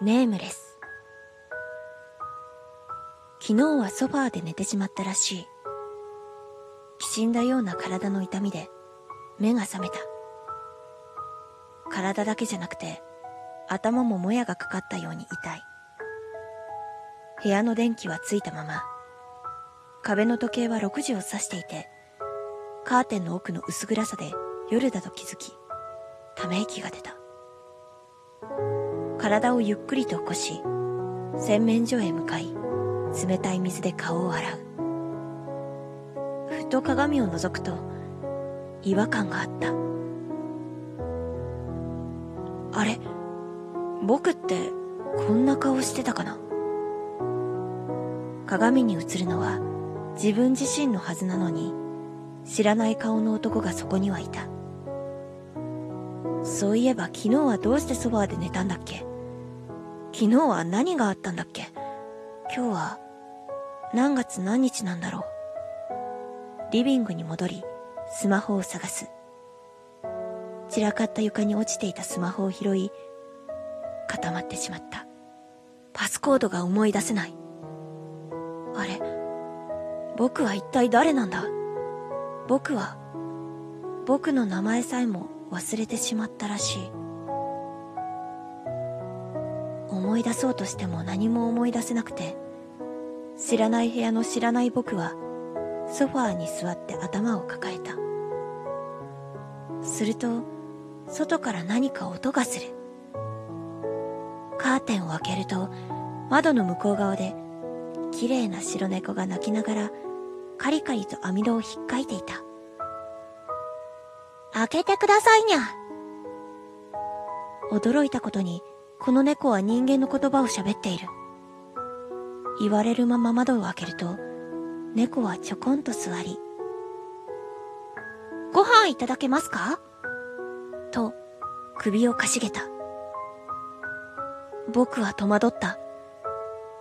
ネームレス。昨日はソファーで寝てしまったらしい。きしんだような体の痛みで目が覚めた。体だけじゃなくて頭ももやがかかったように痛い。部屋の電気はついたまま、壁の時計は6時を指していて、カーテンの奥の薄暗さで夜だと気づき、ため息が出た。体をゆっくりと起こし、洗面所へ向かい、冷たい水で顔を洗う。ふと鏡を覗くと、違和感があった。あれ？僕ってこんな顔してたかな？鏡に映るのは自分自身のはずなのに知らない顔の男がそこにはいたそういえば昨日はどうしてソファーで寝たんだっけ？昨日は何があったんだっけ？今日は何月何日なんだろう？リビングに戻り、スマホを探す。散らかった床に落ちていたスマホを拾い、固まってしまった。パスコードが思い出せない。あれ？僕は一体誰なんだ？僕は、僕の名前さえも忘れてしまったらしい。思い出そうとしても何も思い出せなくて、知らない部屋の知らない僕は、ソファーに座って頭を抱えた。すると、外から何か音がする。カーテンを開けると、窓の向こう側で、綺麗な白猫が泣きながら、カリカリと網戸を引っかいていた。開けてくださいにゃ。驚いたことに、この猫は人間の言葉を喋っている。言われるまま窓を開けると、猫はちょこんと座り、ご飯いただけますか？と、首をかしげた。僕は戸惑った。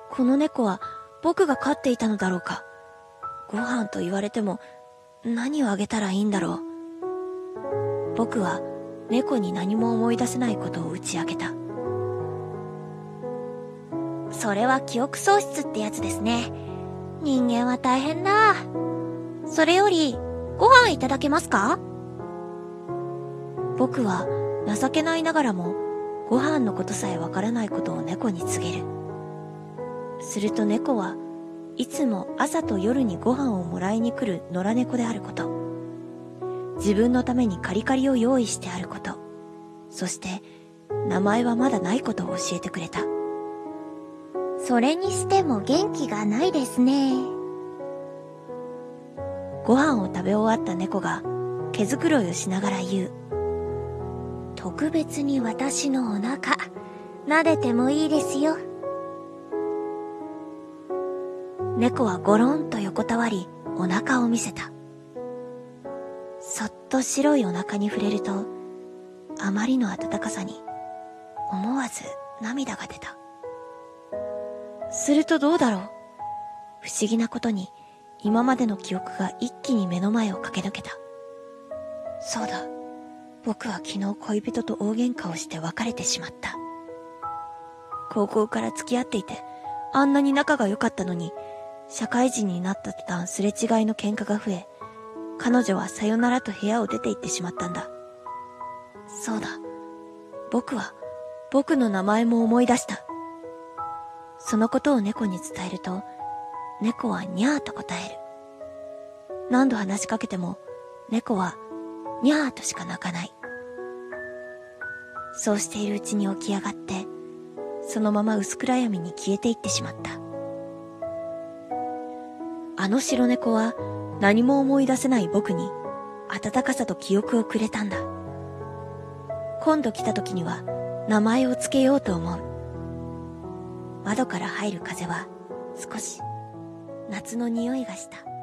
この猫は僕が飼っていたのだろうか？ご飯と言われても何をあげたらいいんだろう？僕は猫に何も思い出せないことを打ち明けた。それは記憶喪失ってやつですね。人間は大変だ。それより、ご飯いただけますか？僕は情けないながらも、ご飯のことさえわからないことを猫に告げる。すると猫はいつも朝と夜にご飯をもらいに来る野良猫であること。自分のためにカリカリを用意してあること。そして名前はまだないことを教えてくれた。それにしても元気がないですね。ご飯を食べ終わった猫が毛づくろいをしながら言う。特別に私のお腹、撫でてもいいですよ。猫はゴロンと横たわり、お腹を見せた。そっと白いお腹に触れると、あまりの暖かさに、思わず涙が出た。するとどうだろう？不思議なことに今までの記憶が一気に目の前を駆け抜けた。そうだ。僕は昨日恋人と大喧嘩をして別れてしまった。高校から付き合っていて、あんなに仲が良かったのに、社会人になった途端すれ違いの喧嘩が増え、彼女はさよならと部屋を出て行ってしまったんだ。そうだ。僕は、僕の名前も思い出した。そのことを猫に伝えると、猫はにゃーと答える。何度話しかけても、猫はにゃーとしか鳴かない。そうしているうちに起き上がって、そのまま薄暗闇に消えていってしまった。あの白猫は何も思い出せない僕に温かさと記憶をくれたんだ。今度来た時には名前を付けようと思う。窓から入る風は少し夏の匂いがした。